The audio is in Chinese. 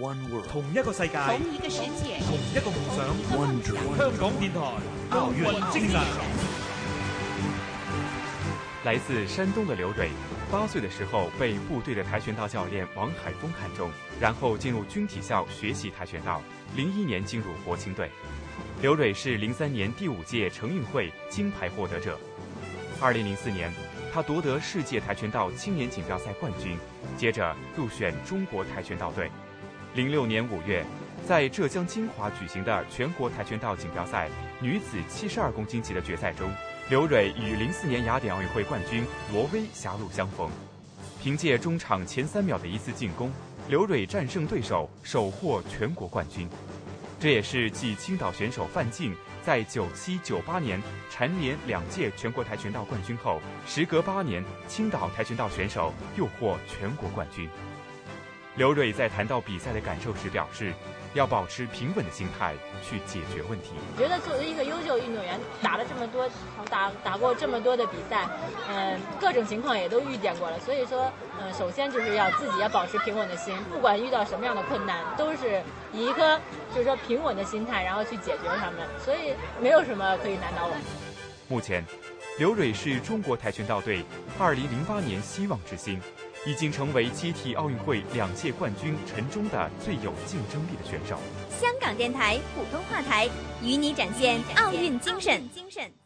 One world，同一个世界，同一个世界，同一个梦想。One dream，香港电台奥运精神。来自山东的刘蕊，八岁的时候被部队的跆拳道教练王海峰看中，然后进入军体校学习跆拳道。零一年进入国青队。刘蕊是零三年第五届成运会金牌获得者。二零零四年，他夺得世界跆拳道青年锦标赛冠军，接着入选中国跆拳道队。零六年五月，在浙江金华举行的全国跆拳道锦标赛女子七十二公斤级的决赛中，刘蕊与零四年雅典奥运会冠军罗威狭路相逢。凭借中场前三秒的一次进攻，刘蕊战胜对手，首获全国冠军。这也是继青岛选手范静在九七、九八年蝉联两届全国跆拳道冠军后，时隔八年，青岛跆拳道选手又获全国冠军。刘蕊在谈到比赛的感受时表示，要保持平稳的心态去解决问题。觉得作为一个优秀运动员，打了这么多，打打过这么多的比赛，嗯，各种情况也都遇见过了。所以说，嗯，首先就是要自己要保持平稳的心，不管遇到什么样的困难，都是以一颗就是说平稳的心态，然后去解决他们。所以没有什么可以难倒我们。目前，刘蕊是中国跆拳道队2008年希望之星。已经成为接替奥运会两届冠军陈忠的最有竞争力的选手。香港电台普通话台与你展现奥运精神。精神。